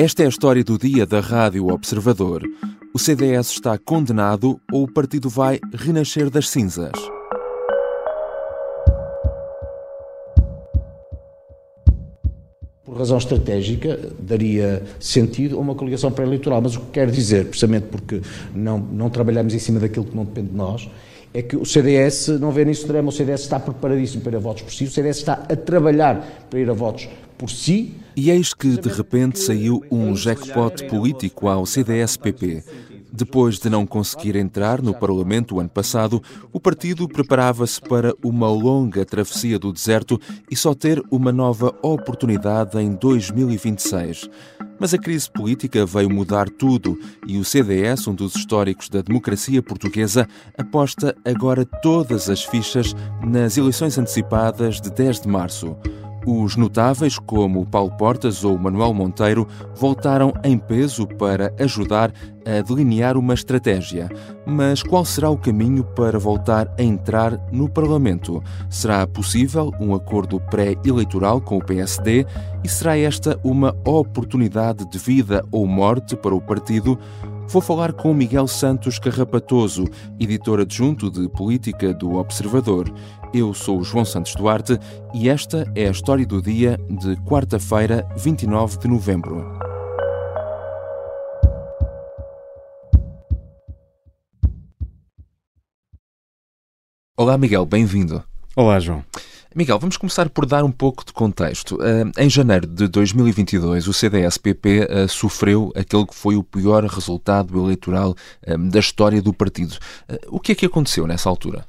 Esta é a história do dia da Rádio Observador. O CDS está condenado ou o partido vai renascer das cinzas? Por razão estratégica, daria sentido a uma coligação pré-eleitoral. Mas o que quero dizer, precisamente porque não, não trabalhamos em cima daquilo que não depende de nós, é que o CDS não vê nisso drama, o CDS está preparadíssimo para ir a votos por si, o CDS está a trabalhar para ir a votos por si. E eis que, de repente, saiu um jackpot político ao CDS-PP. Depois de não conseguir entrar no Parlamento o ano passado, o partido preparava-se para uma longa travessia do deserto e só ter uma nova oportunidade em 2026. Mas a crise política veio mudar tudo e o CDS, um dos históricos da democracia portuguesa, aposta agora todas as fichas nas eleições antecipadas de 10 de março. Os notáveis, como Paulo Portas ou Manuel Monteiro, voltaram em peso para ajudar a delinear uma estratégia. Mas qual será o caminho para voltar a entrar no Parlamento? Será possível um acordo pré-eleitoral com o PSD? E será esta uma oportunidade de vida ou morte para o partido? Vou falar com Miguel Santos Carrapatoso, editor adjunto de política do Observador. Eu sou o João Santos Duarte e esta é a história do dia de quarta-feira, 29 de novembro. Olá, Miguel, bem-vindo. Olá, João. Miguel, vamos começar por dar um pouco de contexto. Uh, em janeiro de 2022, o CDS-PP ah, sofreu aquele que foi o pior resultado eleitoral uh, da história do partido. o que é que aconteceu nessa altura?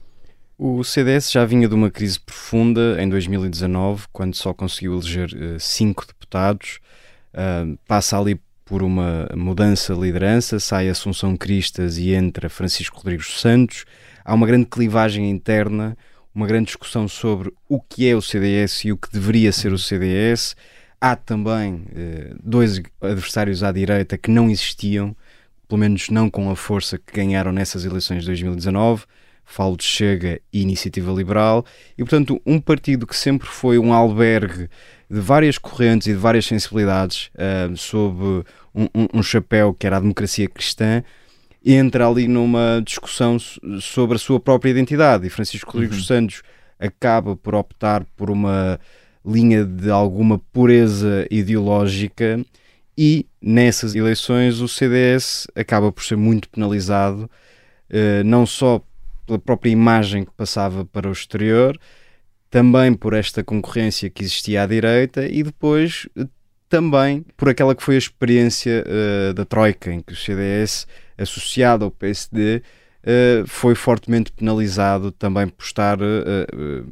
O CDS já vinha de uma crise profunda em 2019, quando só conseguiu eleger cinco deputados. passa ali por uma mudança de liderança, sai Assunção Cristas e entra Francisco Rodrigues Santos. Há uma grande clivagem interna uma grande discussão sobre o que é o CDS e o que deveria ser o CDS. Há também eh, dois adversários à direita que não existiam, pelo menos não com a força que ganharam nessas eleições de 2019. Falo de Chega e Iniciativa Liberal. E, portanto, um partido que sempre foi um albergue de várias correntes e de várias sensibilidades, uh, sob um, um, um chapéu que era a democracia cristã, entra ali numa discussão sobre a sua própria identidade e Francisco Rodrigues uhum. Santos acaba por optar por uma linha de alguma pureza ideológica e nessas eleições o CDS acaba por ser muito penalizado eh, não só pela própria imagem que passava para o exterior também por esta concorrência que existia à direita e depois também por aquela que foi a experiência uh, da Troika, em que o CDS associado ao PSD, uh, eh, foi fortemente penalizado também por estar, uh,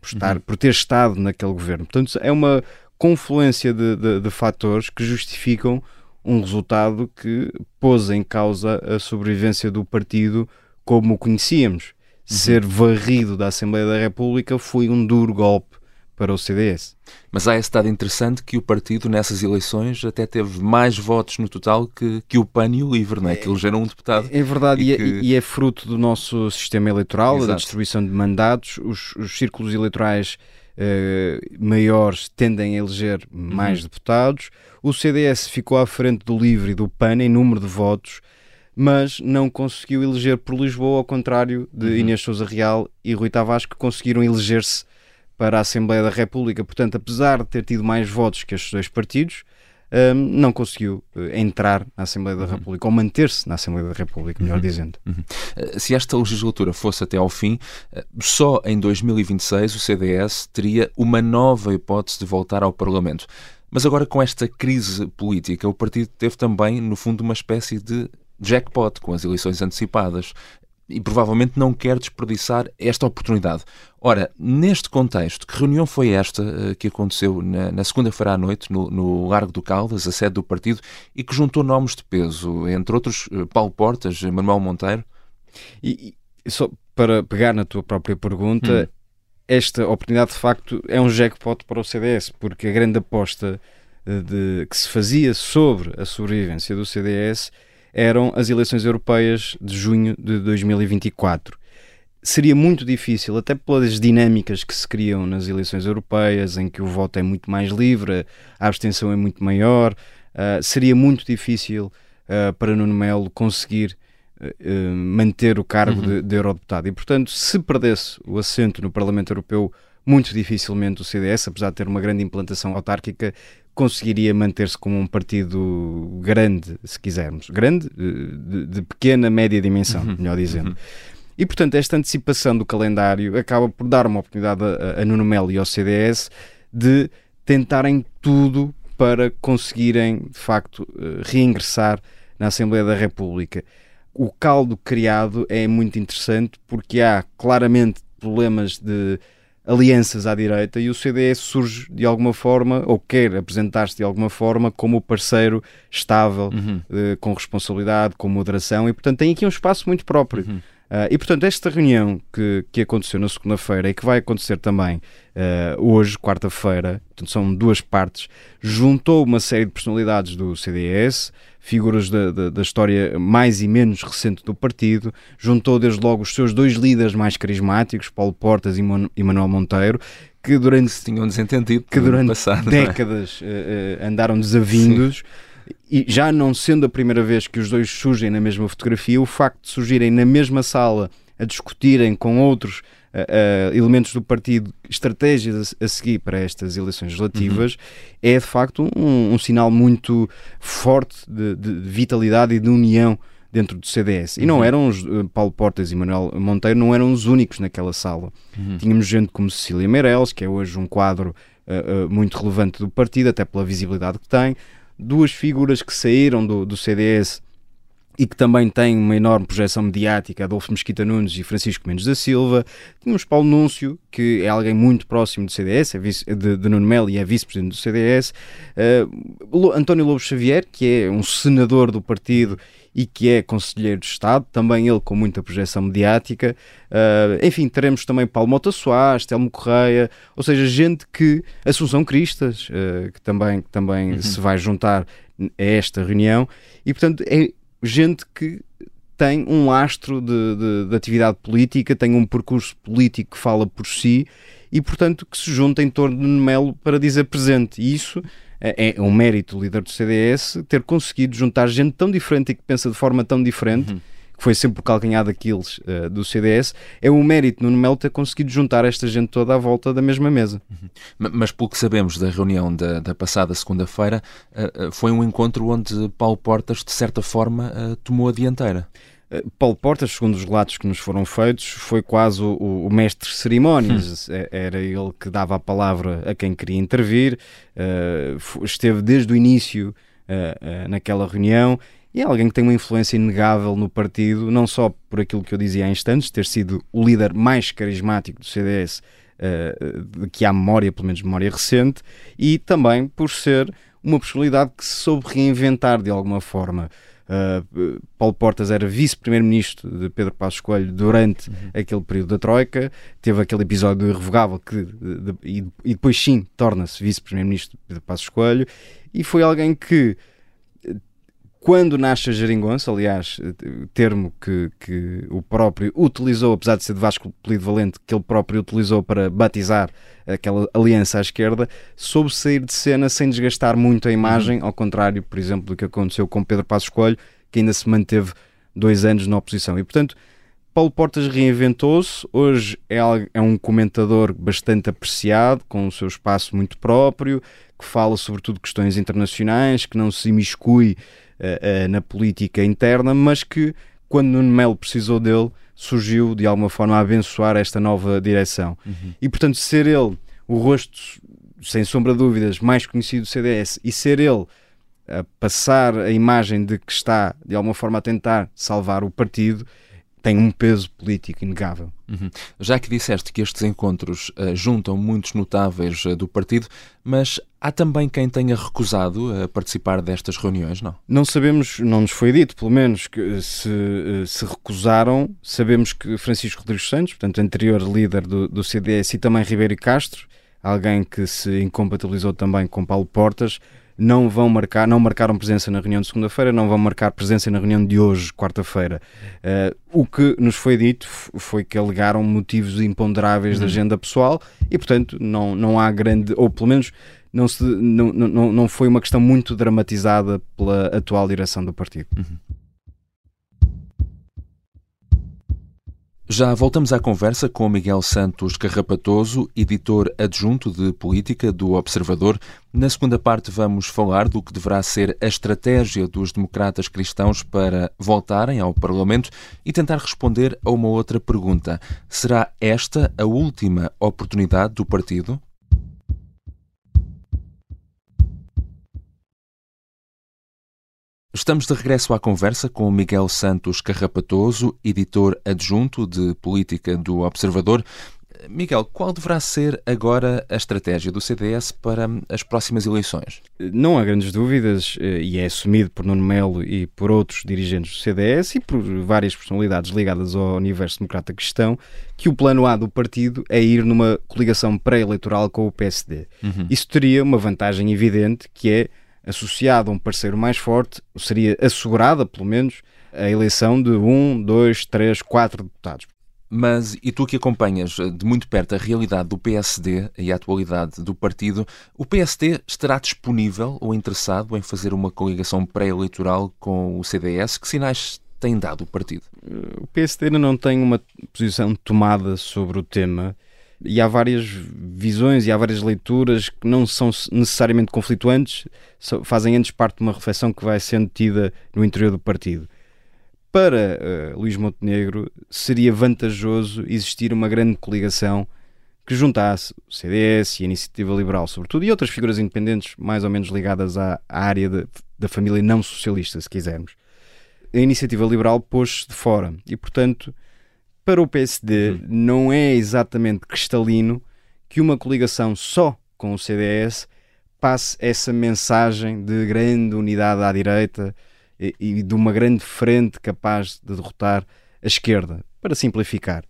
por, estar uhum. por ter estado naquele governo. Portanto, é uma confluência de, de, de, fatores que justificam um resultado que pôs em causa a sobrevivência do partido como o conhecíamos. Uhum. Ser varrido da Assembleia da República foi um duro golpe para o CDS. Mas há esse dado interessante que o partido, nessas eleições, até teve mais votos no total que, que o PAN e o LIVRE, não é? que elegeram um deputado. É verdade, e, é, que... e é, fruto do nosso sistema eleitoral, Exato. da distribuição de mandatos. Os, os círculos eleitorais uh, maiores tendem a eleger mais uhum. deputados. O CDS ficou à frente do LIVRE e do PAN em número de votos, mas não conseguiu eleger por Lisboa, ao contrário de uhum. Inês Souza Real e Rui Tavares, que conseguiram eleger-se para a Assembleia da República. Portanto, apesar de ter tido mais votos que estes dois partidos, um, não conseguiu uh, entrar na Assembleia da uhum. República, ou manter-se na Assembleia da República, melhor uhum. dizendo. Uhum. Uh, se esta legislatura fosse até ao fim, uh, só em 2026 o CDS teria uma nova hipótese de voltar ao Parlamento. Mas agora, com esta crise política, o partido teve também, no fundo, uma espécie de jackpot com as eleições antecipadas e provavelmente não quer desperdiçar esta oportunidade. Ora, neste contexto, que reunião foi esta uh, que aconteceu na, na segunda-feira à noite no, no, Largo do Caldas, a sede do partido, e que juntou nomes de peso, entre outros uh, Paulo Portas, Manuel Monteiro? E, e, só para pegar na tua própria pergunta, hum. esta oportunidade de facto é um jackpot para o CDS, porque a grande aposta eh, de, que se fazia sobre a sobrevivência do CDS eram as eleições europeias de junho de 2024. Seria muito difícil, até pelas dinâmicas que se criam nas eleições europeias, em que o voto é muito mais livre, a abstenção é muito maior, uh, seria muito difícil uh, para Nuno Melo conseguir uh, manter o cargo uhum. de, de eurodeputado. E, portanto, se perdesse o assento no Parlamento Europeu, muito dificilmente o CDS, apesar de ter uma grande implantação autárquica, conseguiria manter-se como um partido grande, se quisermos. Grande, de, de pequena, média dimensão, uhum. melhor dizendo. Uhum. E, portanto, esta antecipação do calendário acaba por dar uma oportunidade a, a Nuno Melo e ao CDS de tentarem tudo para conseguirem, de facto, eh, reingressar na Assembleia da República. O caldo criado é muito interessante porque há claramente problemas de alianças à direita e o CDS surge de alguma forma, ou quer apresentar-se de alguma forma, como o parceiro estável, uhum. Eh, com responsabilidade, com moderação, e portanto tem aqui um espaço muito próprio. Uhum. Uh, e portanto, esta reunião que, que aconteceu na segunda-feira e que vai acontecer também uh, hoje, quarta-feira, portanto, são duas partes, juntou uma série de personalidades do CDS, figuras da, da, da, história mais e menos recente do partido, juntou desde logo os seus dois líderes mais carismáticos, Paulo Portas e Manuel Monteiro, que durante se tinham desentendido que durante passado, é? décadas é? andaram desavindos. Sim e já não sendo a primeira vez que os dois surgem na mesma fotografia, o facto de surgirem na mesma sala a discutirem com outros uh, elementos do partido estratégias a, a, seguir para estas eleições legislativas uhum. é de facto um, um sinal muito forte de, de, vitalidade e de união dentro do CDS. E não uhum. eram os uh, Paulo Portas e Manuel Monteiro não eram os únicos naquela sala. Uhum. Tínhamos gente como Cecília Meirelles, que é hoje um quadro uh, uh, muito relevante do partido, até pela visibilidade que tem duas figuras que saíram do, do CDS e que também têm uma enorme projeção mediática, Adolfo Mesquita Nunes e Francisco Mendes da Silva. Tínhamos Paulo Núncio, que é alguém muito próximo do CDS, é vice, de, de Nuno Melo e é vice-presidente do CDS. Uh, António Lobo Xavier, que é um senador do partido e que é conselheiro de Estado, também ele com muita projeção mediática. Uh, enfim, teremos também Paulo Mota Soares, Telmo Correia, ou seja, gente que, Assunção Cristas, uh, que também, que também uhum. se vai juntar a esta reunião, e portanto é gente que tem um lastro de, de, de, atividade política, tem um percurso político que fala por si e, portanto, que se junta em torno de Melo para dizer presente. E isso é, é um mérito do líder do CDS ter conseguido juntar gente tão diferente e que pensa de forma tão diferente. Uhum. Que foi sempre o calcanhar daqueles uh, do CDS, é um mérito no Melo ter conseguido juntar esta gente toda à volta da mesma mesa. Uhum. Mas, pelo que sabemos da reunião da, da passada segunda-feira, uh, foi um encontro onde Paulo Portas, de certa forma, uh, tomou a dianteira. Paulo Portas, segundo os relatos que nos foram feitos, foi quase o, o mestre de cerimónias. Hum. É, era ele que dava a palavra a quem queria intervir, uh, esteve desde o início uh, uh, naquela reunião e é alguém que tem uma influência inegável no partido, não só por aquilo que eu dizia há instantes, ter sido o líder mais carismático do CDS de que há memória, pelo menos memória recente, e também por ser uma personalidade que se soube reinventar de alguma forma. Uh, Paulo Portas era vice-primeiro-ministro de Pedro Passos Coelho durante uhum. aquele período da Troika, teve aquele episódio irrevogável que, de, de, e, e, depois sim torna-se vice-primeiro-ministro de Pedro Passos Coelho e foi alguém que quando nasce a geringonça, aliás, termo que, que o próprio utilizou, apesar de ser de Vasco Polido Valente, que ele próprio utilizou para batizar aquela aliança à esquerda, soube sair de cena sem desgastar muito a imagem, uhum. ao contrário, por exemplo, do que aconteceu com Pedro Passos Coelho, que ainda se manteve dois anos na oposição. E, portanto, Paulo Portas reinventou-se, hoje é, é um comentador bastante apreciado, com o seu espaço muito próprio, que fala sobretudo questões internacionais, que não se imiscui uh, na política interna, mas que quando Nuno Melo precisou dele, surgiu de alguma forma a abençoar esta nova direção. Uhum. E portanto, ser ele o rosto, sem sombra de dúvidas, mais conhecido do CDS e ser ele a passar a imagem de que está de alguma forma a tentar salvar o partido tem um peso político inegável. Uhum. Já que disseste que estes encontros uh, juntam muitos notáveis uh, do partido, mas há também quem tenha recusado a uh, participar destas reuniões, não? Não sabemos, não nos foi dito, pelo menos, que se, se recusaram. Sabemos que Francisco Rodrigues Santos, portanto, anterior líder do, do CDS, e também Ribeiro Castro, alguém que se incompatibilizou também com Paulo Portas, não vão marcar, não marcaram presença na reunião de segunda-feira, não vão marcar presença na reunião de hoje, quarta-feira. Uh, o que nos foi dito foi que alegaram motivos imponderáveis uhum. da agenda pessoal e, portanto, não, não há grande, ou pelo menos não, se, não, não, não foi uma questão muito dramatizada pela atual direção do partido. Uhum. Já voltamos à conversa com Miguel Santos Carrapatoso, editor adjunto de política do Observador. Na segunda parte, vamos falar do que deverá ser a estratégia dos democratas cristãos para voltarem ao Parlamento e tentar responder a uma outra pergunta: será esta a última oportunidade do partido? Estamos de regresso à conversa com Miguel Santos Carrapatoso, editor adjunto de política do Observador. Miguel, qual deverá ser agora a estratégia do CDS para as próximas eleições? Não há grandes dúvidas, eh, e é assumido por Nuno Melo e por outros dirigentes do CDS e por várias personalidades ligadas ao universo democrata cristão, que o plano A do partido é ir numa coligação pré-eleitoral com o PSD. Uhum. Isso teria uma vantagem evidente, que é associado a um parceiro mais forte, seria assegurada, pelo menos, a eleição de um, dois, três, quatro deputados. Mas, e tu que acompanhas de muito perto a realidade do PSD e a atualidade do partido, o PSD estará disponível ou interessado em fazer uma coligação pré-eleitoral com o CDS? Que sinais tem dado o partido? O PSD ainda não tem uma posição tomada sobre o tema e há várias visões e há várias leituras que não são necessariamente conflituantes, fazem antes parte de uma reflexão que vai sendo tida no interior do partido. Para uh, Luís Montenegro seria vantajoso existir uma grande coligação que juntasse o CDS e a Iniciativa Liberal, sobretudo, e outras figuras independentes mais ou menos ligadas à, à área de, da família não socialista, se quisermos. A Iniciativa Liberal pôs-se de fora e, portanto, para o PSD uhum. não é exatamente cristalino que uma coligação só com o CDS passe essa mensagem de grande unidade à direita e, e de uma grande frente capaz de derrotar a esquerda, para simplificar.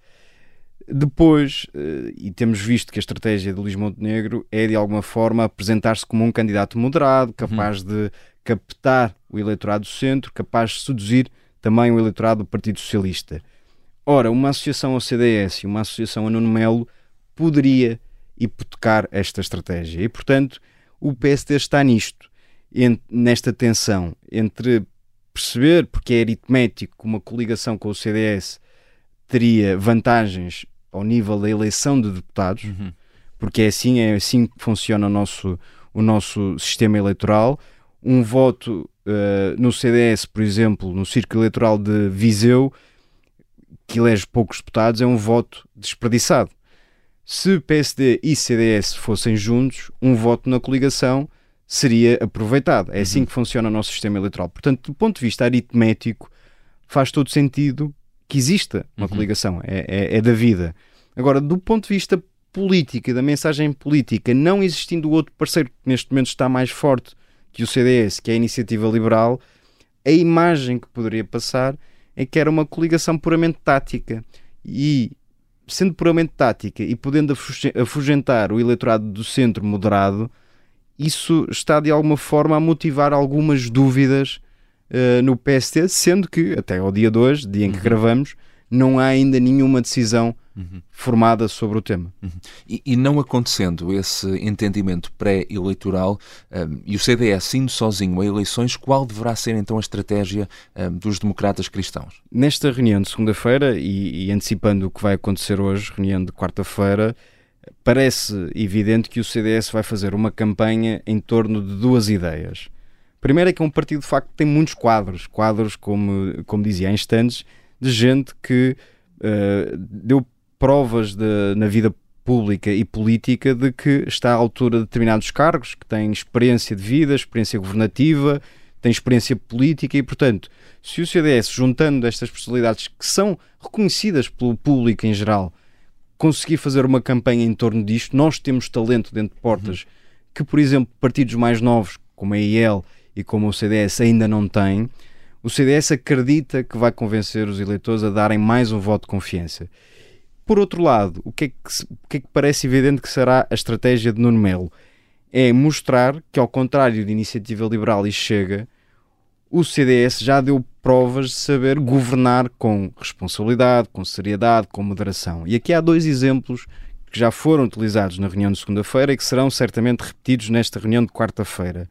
Depois, eh, e temos visto que a estratégia de Luís Montenegro é de alguma forma apresentar-se como um candidato moderado, capaz uhum. de captar o eleitorado do centro, capaz de seduzir também o eleitorado do Partido Socialista. Ora, uma associação ao CDS e uma associação a Nuno Melo poderia hipotecar esta estratégia. E, portanto, o PSD está nisto, nesta tensão entre perceber, porque é aritmético, que uma coligação com o CDS teria vantagens ao nível da eleição de deputados, uhum. porque é assim, é assim que funciona o nosso, o nosso sistema eleitoral. Um voto uh, no CDS, por exemplo, no círculo eleitoral de Viseu, que elege poucos deputados, é um voto desperdiçado. Se PSD e CDS fossem juntos, um voto na coligação seria aproveitado. É assim uhum. que funciona o nosso sistema eleitoral. Portanto, do ponto de vista aritmético, faz todo sentido que exista uma uhum. coligação. É, é, é, da vida. Agora, do ponto de vista político e da mensagem política, não existindo outro parceiro que neste momento está mais forte que o CDS, que é a Iniciativa Liberal, a imagem que poderia passar é que era uma coligação puramente tática e sendo puramente tática e podendo afugentar o eleitorado do centro moderado, isso está de alguma forma a motivar algumas dúvidas uh, no PST, sendo que até ao dia 2, dia em que uhum. gravamos, não há ainda nenhuma decisão uhum. formada sobre o tema. Uhum. E, e, não acontecendo esse entendimento pré-eleitoral um, e o CDS indo sozinho a eleições, qual deverá ser então a estratégia um, dos democratas cristãos? Nesta reunião de segunda-feira e, e antecipando o que vai acontecer hoje, reunião de quarta-feira, parece evidente que o CDS vai fazer uma campanha em torno de duas ideias. Primeiro é que é um partido de facto tem muitos quadros, quadros como, como dizia há instantes, de gente que uh, deu provas de, na vida pública e política de que está à altura de determinados cargos, que tem experiência de vida, experiência governativa, tem experiência política e, portanto, se o CDS, juntando estas personalidades que são reconhecidas pelo público em geral, conseguir fazer uma campanha em torno disto, nós temos talento dentro de portas uhum. que, por exemplo, partidos mais novos, como a IEL e como o CDS, ainda não têm. O CDS acredita que vai convencer os eleitores a darem mais um voto de confiança. Por outro lado, o que, é que, o que é que parece evidente que será a estratégia de Nuno Melo? É mostrar que, ao contrário de Iniciativa Liberal e Chega, o CDS já deu provas de saber governar com responsabilidade, com seriedade, com moderação. E aqui há dois exemplos que já foram utilizados na reunião de segunda-feira e que serão certamente repetidos nesta reunião de quarta-feira,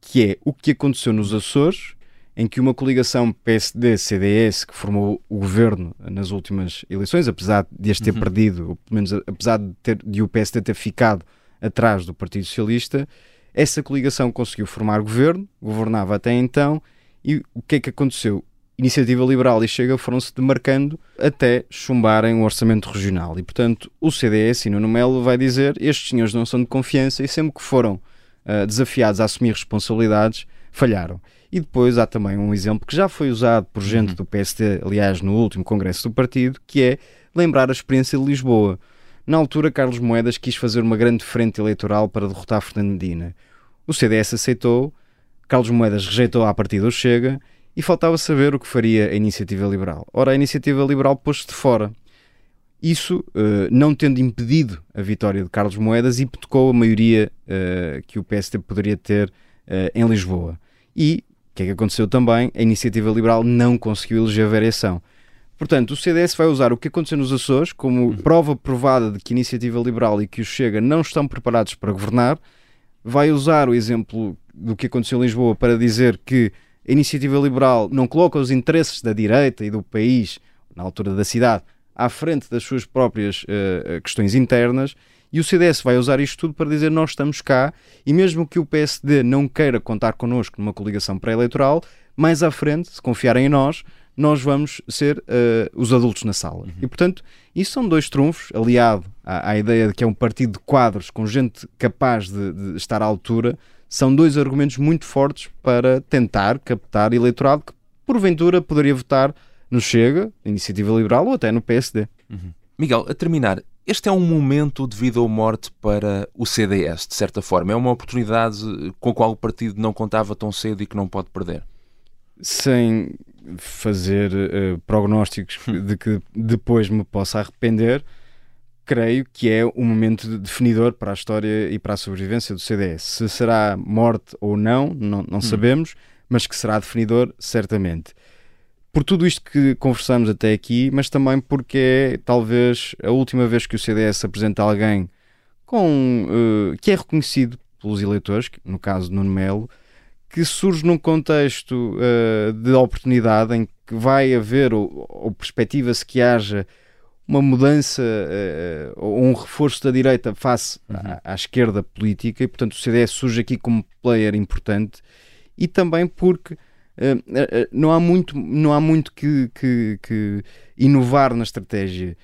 que é o que aconteceu nos Açores, em que uma coligação PSD-CDS que formou o governo nas últimas eleições, apesar de as ter uhum. perdido, ou pelo menos apesar de, ter, de o PSD ter ficado atrás do Partido Socialista, essa coligação conseguiu formar governo, governava até então, e o que é que aconteceu? Iniciativa Liberal e Chega foram-se demarcando até chumbarem o orçamento regional. E, portanto, o CDS e Nuno Melo vai dizer estes senhores não são de confiança e sempre que foram uh, desafiados a assumir responsabilidades, falharam. E depois há também um exemplo que já foi usado por gente uhum. do PSD, aliás, no último congresso do partido, que é lembrar a experiência de Lisboa. Na altura, Carlos Moedas quis fazer uma grande frente eleitoral para derrotar Fernando Medina. O CDS aceitou, Carlos Moedas rejeitou à partida o Chega e faltava saber o que faria a Iniciativa Liberal. Ora, a Iniciativa Liberal pôs-se de fora. Isso, uh, não tendo impedido a vitória de Carlos Moedas, hipotecou a maioria uh, que o PSD poderia ter uh, em Lisboa. E o que é que aconteceu também? A Iniciativa Liberal não conseguiu eleger a variação. Portanto, o CDS vai usar o que aconteceu nos Açores como uhum. prova provada de que a Iniciativa Liberal e que o Chega não estão preparados para governar, vai usar o exemplo do que aconteceu em Lisboa para dizer que a iniciativa liberal não coloca os interesses da direita e do país, na altura da cidade, à frente das suas próprias uh, questões internas, e o CDS vai usar isto tudo para dizer nós estamos cá, e mesmo que o PSD não queira contar connosco numa coligação pré-eleitoral, mais à frente, se confiarem em nós, nós vamos ser uh, os adultos na sala. Uhum. E, portanto, isso são dois trunfos, aliado à, à, ideia de que é um partido de quadros com gente capaz de, de estar à altura, são dois argumentos muito fortes para tentar captar eleitorado que, porventura, poderia votar no Chega, Iniciativa Liberal ou até no PSD. Uhum. Miguel, a terminar, este é um momento de vida ou morte para o CDS, de certa forma. É uma oportunidade com a qual o partido não contava tão cedo e que não pode perder. Sem fazer uh, prognósticos de que depois me possa arrepender, creio que é um momento definidor para a história e para a sobrevivência do CDS. Se será morte ou não, não, não hum. sabemos, mas que será definidor, certamente. Por tudo isto que conversamos até aqui, mas também porque é talvez a última vez que o CDS apresenta alguém com, uh, que é reconhecido pelos eleitores, no caso Nuno Melo, que surge num contexto uh, de oportunidade em que vai haver, ou, ou perspectiva-se que haja uma mudança uh, ou um reforço da direita face uhum. à, à, esquerda política e, portanto, o CDS surge aqui como player importante e também porque não há muito, não há muito que, que, que, inovar na estratégia.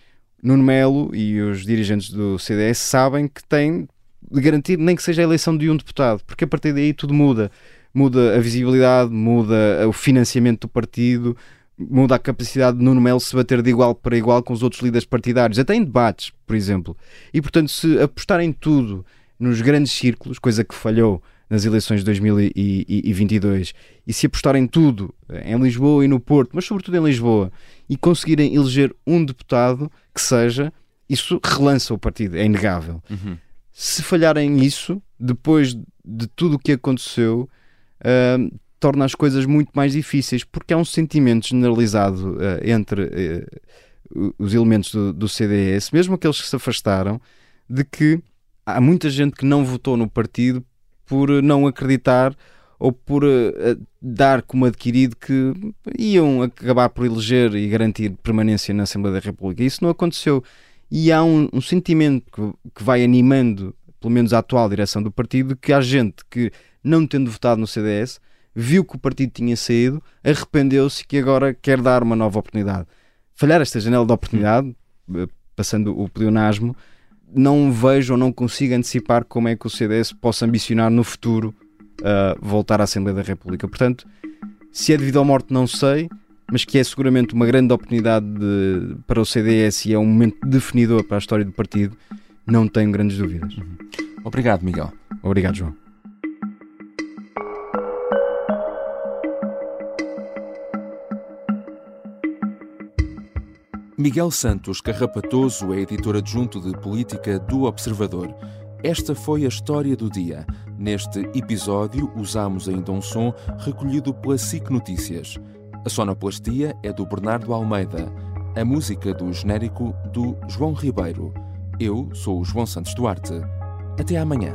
Nuno Melo e os dirigentes do CDS sabem que têm de garantir nem que seja a eleição de um deputado, porque a partir daí tudo muda. Muda a visibilidade, muda o financiamento do partido, muda a capacidade de Nuno Melo se bater de igual para igual com os outros líderes partidários, até em debates, por exemplo. E, portanto, se apostarem tudo nos grandes círculos, coisa que falhou nas eleições de 2022, e se apostarem tudo em Lisboa e no Porto, mas sobretudo em Lisboa, e conseguirem eleger um deputado que seja, isso relança o partido, é inegável. Uhum. Se falharem isso, depois de tudo o que aconteceu, uh, torna as coisas muito mais difíceis, porque há um sentimento generalizado uh, entre uh, os elementos do, do, CDS, mesmo aqueles que se afastaram, de que há muita gente que não votou no partido por não acreditar ou por uh, dar como adquirido que iam acabar por eleger e garantir permanência na Assembleia da República. Isso não aconteceu. E há um, um sentimento que, que vai animando, pelo menos a atual direção do partido, que há gente que, não tendo votado no CDS, viu que o partido tinha saído, arrependeu-se que agora quer dar uma nova oportunidade. Falhar esta janela de oportunidade, eh, passando o pleonasmo, não vejo ou não consigo antecipar como é que o CDS possa ambicionar no futuro uh, voltar à Assembleia da República. Portanto, se é devido à morte, não sei, mas que é seguramente uma grande oportunidade de, para o CDS e é um momento definidor para a história do partido, não tenho grandes dúvidas. Obrigado, Miguel. Obrigado, João. Miguel Santos Carrapatoso é editor adjunto de política do Observador. Esta foi a história do dia. Neste episódio, usamos ainda um som recolhido pela SIC Notícias. A sonoplastia é do Bernardo Almeida. A música do genérico do João Ribeiro. Eu sou o João Santos Duarte. Até amanhã.